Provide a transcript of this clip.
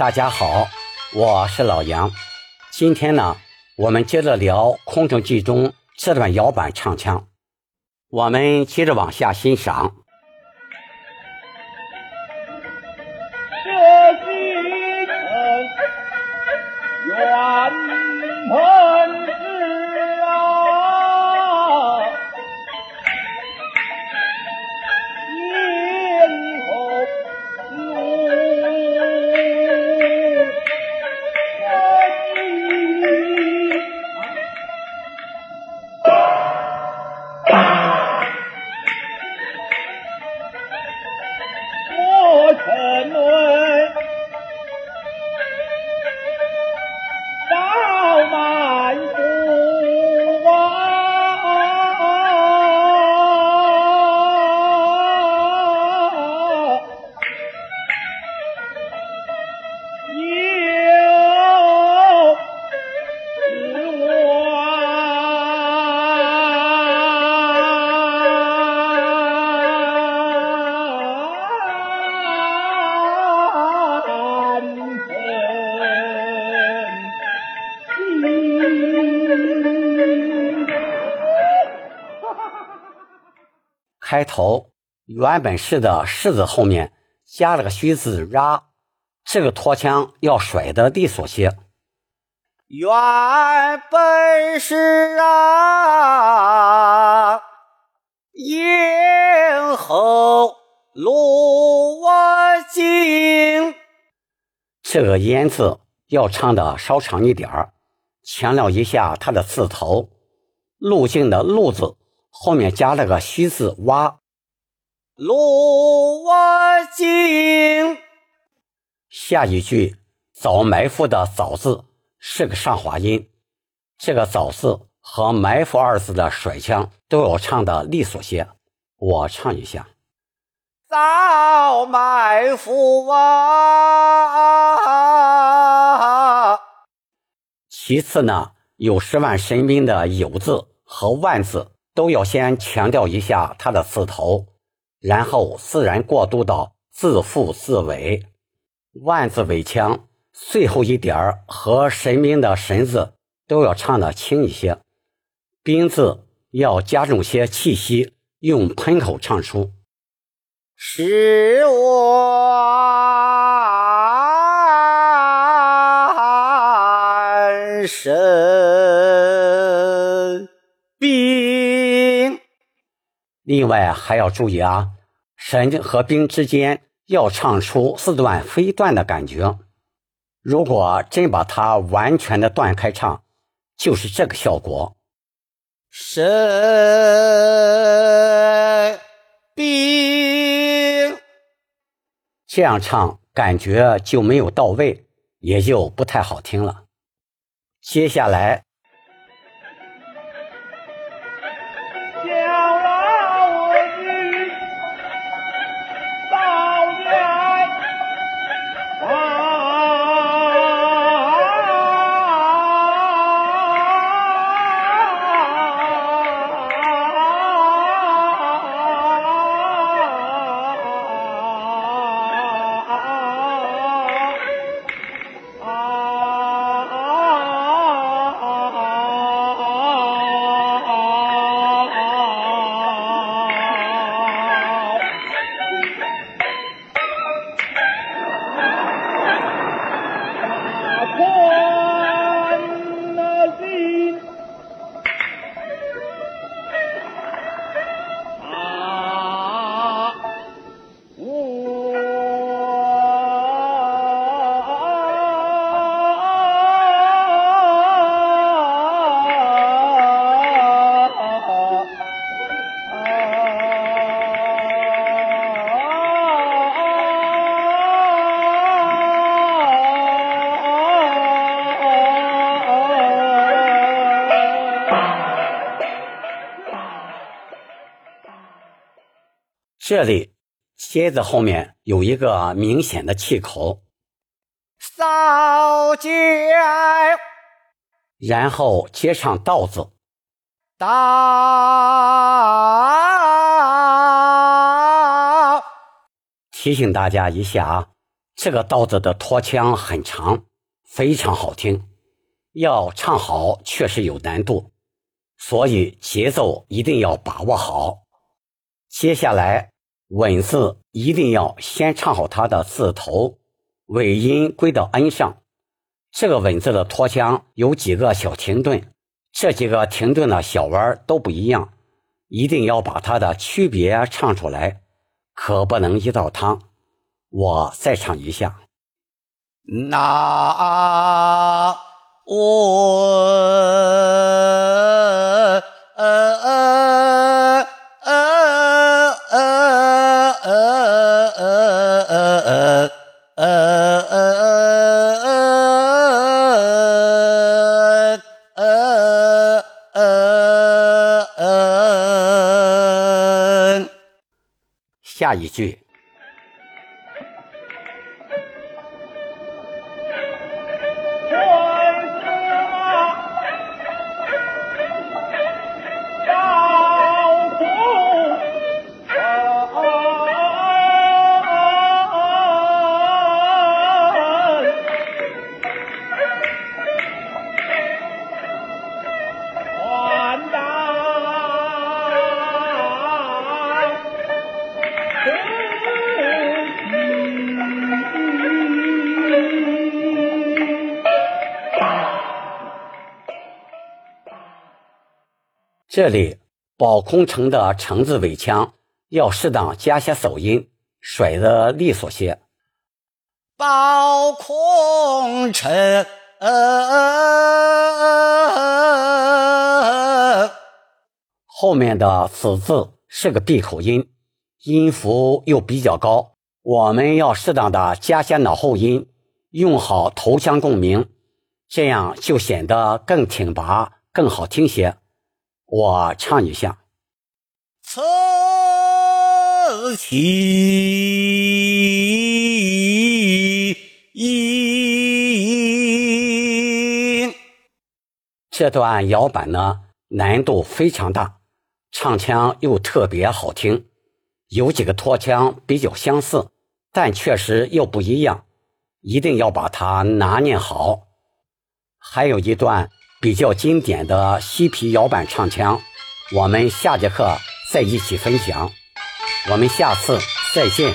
大家好，我是老杨。今天呢，我们接着聊《空城计》中这段摇板唱腔。我们接着往下欣赏。开头原本是的“是”字后面加了个虚字 “ra”，这个拖腔要甩的利索些。原本是啊，咽喉路我经。这个“咽”字要唱的稍长一点儿，强调一下它的字头。路径的“路”字后面加了个虚字“挖”，路我经。下一句“早埋伏”的“早”字是个上滑音，这个“早”字和“埋伏”二字的甩腔都要唱的利索些。我唱一下：早埋伏啊。其次呢，有十万神兵的“有”字和“万”字都要先强调一下它的字头，然后自然过渡到字腹字尾。万字尾腔最后一点儿和神兵的“神”字都要唱的轻一些，兵字要加重些气息，用喷口唱出。是我神另外还要注意啊，神和兵之间要唱出四段非断的感觉。如果真把它完全的断开唱，就是这个效果。神兵这样唱，感觉就没有到位，也就不太好听了。接下来，这里蝎子后面有一个明显的气口，扫街，然后接上道字，道。提醒大家一下啊，这个道子的拖腔很长，非常好听。要唱好确实有难度，所以节奏一定要把握好。接下来稳字一定要先唱好它的字头，尾音归到 n 上。这个稳字的拖腔有几个小停顿，这几个停顿的小弯都不一样，一定要把它的区别唱出来，可不能一道汤。我再唱一下，那我。下一句。这里保空城的“城”字尾腔要适当加些手音，甩得利索些。保空城，后面的“此”字是个闭口音，音符又比较高，我们要适当的加些脑后音，用好头腔共鸣，这样就显得更挺拔、更好听些。我唱一下，此情这段摇板呢，难度非常大，唱腔又特别好听，有几个拖腔比较相似，但确实又不一样，一定要把它拿捏好。还有一段。比较经典的嬉皮摇板唱腔，我们下节课再一起分享。我们下次再见。